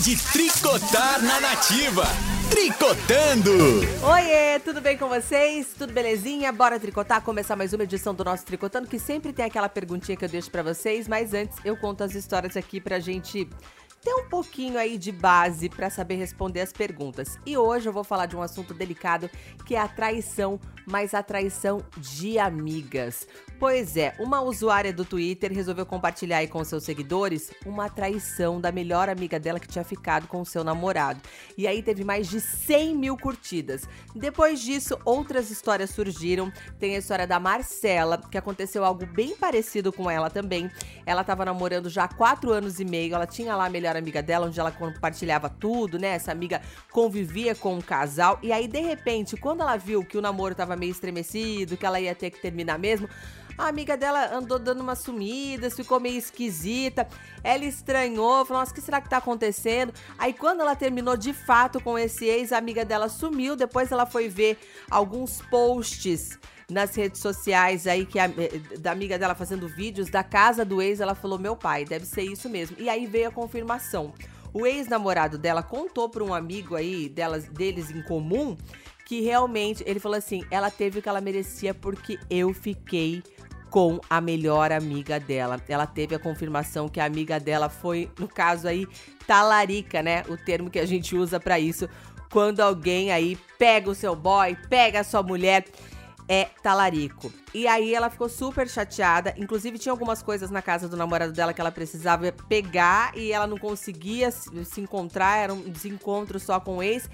de tricotar na nativa. Tricotando! Oiê, tudo bem com vocês? Tudo belezinha? Bora tricotar? Começar mais uma edição do nosso Tricotando, que sempre tem aquela perguntinha que eu deixo para vocês, mas antes eu conto as histórias aqui pra gente ter um pouquinho aí de base para saber responder as perguntas. E hoje eu vou falar de um assunto delicado que é a traição, mas a traição de amigas. Pois é, uma usuária do Twitter resolveu compartilhar aí com seus seguidores uma traição da melhor amiga dela que tinha ficado com o seu namorado. E aí teve mais de 100 mil curtidas. Depois disso, outras histórias surgiram. Tem a história da Marcela, que aconteceu algo bem parecido com ela também. Ela estava namorando já há quatro anos e meio. Ela tinha lá a melhor amiga dela, onde ela compartilhava tudo, né? Essa amiga convivia com um casal. E aí, de repente, quando ela viu que o namoro estava meio estremecido, que ela ia ter que terminar mesmo, a amiga dela andou dando umas sumidas, ficou meio esquisita. Ela estranhou, falou: Nossa, o que será que tá acontecendo? Aí, quando ela terminou de fato com esse ex, a amiga dela sumiu. Depois, ela foi ver alguns posts nas redes sociais aí que a, eh, da amiga dela fazendo vídeos da casa do ex, ela falou: "Meu pai, deve ser isso mesmo". E aí veio a confirmação. O ex-namorado dela contou para um amigo aí delas deles em comum que realmente ele falou assim: "Ela teve o que ela merecia porque eu fiquei com a melhor amiga dela. Ela teve a confirmação que a amiga dela foi, no caso aí, talarica, né? O termo que a gente usa para isso quando alguém aí pega o seu boy, pega a sua mulher é talarico. E aí ela ficou super chateada. Inclusive, tinha algumas coisas na casa do namorado dela que ela precisava pegar e ela não conseguia se encontrar, era um desencontro só com o ex.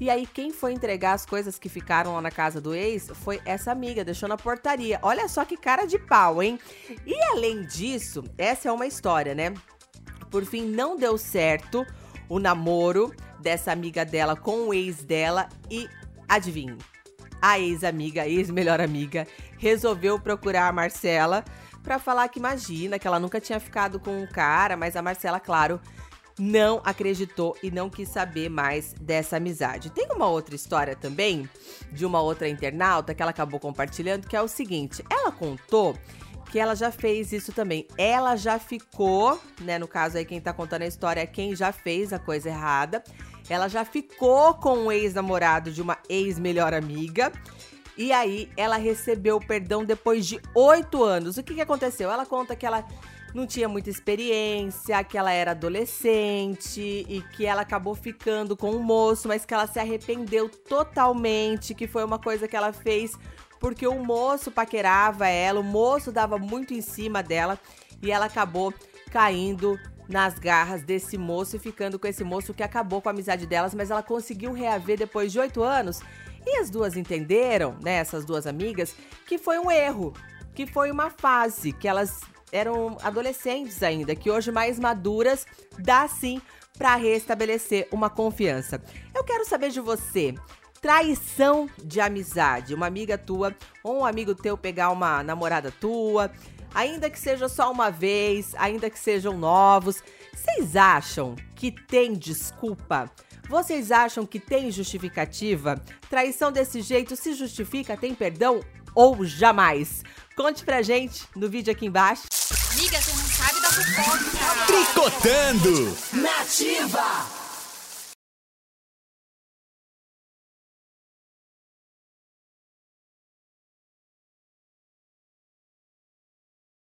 E aí, quem foi entregar as coisas que ficaram lá na casa do ex foi essa amiga, deixou na portaria. Olha só que cara de pau, hein? E além disso, essa é uma história, né? Por fim, não deu certo o namoro dessa amiga dela com o ex dela e adivinhe, a ex-amiga, ex-melhor amiga, resolveu procurar a Marcela para falar que imagina que ela nunca tinha ficado com um cara, mas a Marcela, claro, não acreditou e não quis saber mais dessa amizade. Tem uma outra história também de uma outra internauta que ela acabou compartilhando, que é o seguinte: ela contou que ela já fez isso também. Ela já ficou, né? No caso aí, quem tá contando a história é quem já fez a coisa errada. Ela já ficou com o ex-namorado de uma ex-melhor amiga. E aí, ela recebeu perdão depois de oito anos. O que, que aconteceu? Ela conta que ela não tinha muita experiência, que ela era adolescente e que ela acabou ficando com um moço, mas que ela se arrependeu totalmente, que foi uma coisa que ela fez porque o moço paquerava ela, o moço dava muito em cima dela e ela acabou caindo nas garras desse moço e ficando com esse moço que acabou com a amizade delas, mas ela conseguiu reaver depois de oito anos. E as duas entenderam, né, essas duas amigas, que foi um erro, que foi uma fase, que elas eram adolescentes ainda, que hoje mais maduras, dá sim para restabelecer uma confiança. Eu quero saber de você. Traição de amizade, uma amiga tua ou um amigo teu pegar uma namorada tua, ainda que seja só uma vez, ainda que sejam novos, vocês acham que tem desculpa? Vocês acham que tem justificativa? Traição desse jeito se justifica, tem perdão ou jamais? Conte pra gente no vídeo aqui embaixo. Amiga, você não sabe da fofoca. Tricotando! Nativa!